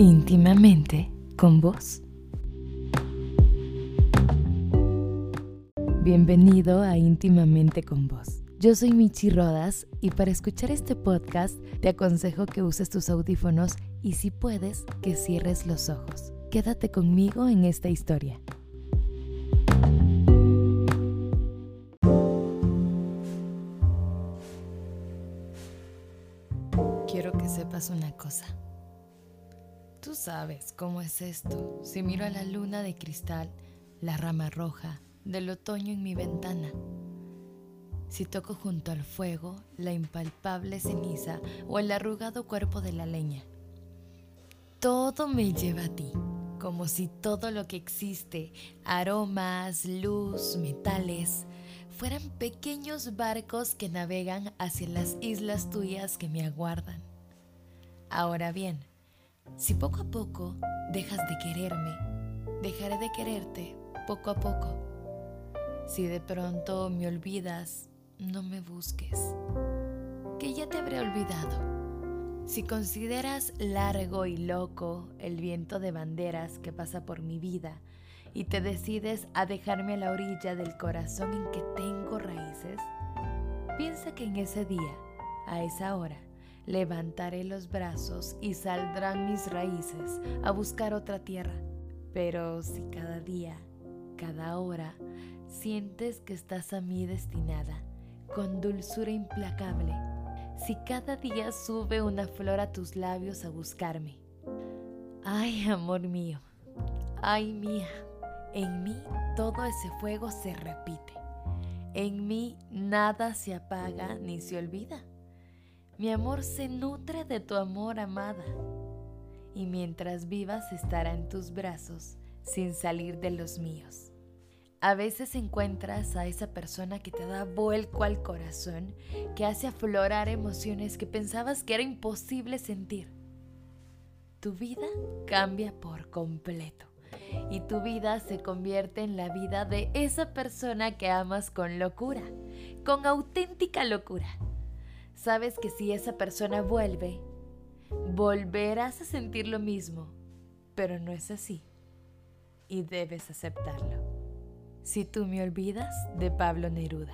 íntimamente con vos. Bienvenido a íntimamente con vos. Yo soy Michi Rodas y para escuchar este podcast te aconsejo que uses tus audífonos y si puedes que cierres los ojos. Quédate conmigo en esta historia. Quiero que sepas una cosa. Tú sabes cómo es esto. Si miro a la luna de cristal, la rama roja del otoño en mi ventana si toco junto al fuego la impalpable ceniza o el arrugado cuerpo de la leña. Todo me lleva a ti, como si todo lo que existe, aromas, luz, metales, fueran pequeños barcos que navegan hacia las islas tuyas que me aguardan. Ahora bien, si poco a poco dejas de quererme, dejaré de quererte poco a poco. Si de pronto me olvidas, no me busques, que ya te habré olvidado. Si consideras largo y loco el viento de banderas que pasa por mi vida y te decides a dejarme a la orilla del corazón en que tengo raíces, piensa que en ese día, a esa hora, levantaré los brazos y saldrán mis raíces a buscar otra tierra. Pero si cada día, cada hora, sientes que estás a mí destinada, con dulzura implacable, si cada día sube una flor a tus labios a buscarme. Ay, amor mío, ay mía, en mí todo ese fuego se repite. En mí nada se apaga ni se olvida. Mi amor se nutre de tu amor, amada. Y mientras vivas estará en tus brazos sin salir de los míos. A veces encuentras a esa persona que te da vuelco al corazón, que hace aflorar emociones que pensabas que era imposible sentir. Tu vida cambia por completo y tu vida se convierte en la vida de esa persona que amas con locura, con auténtica locura. Sabes que si esa persona vuelve, volverás a sentir lo mismo, pero no es así y debes aceptarlo. Si tú me olvidas, de Pablo Neruda.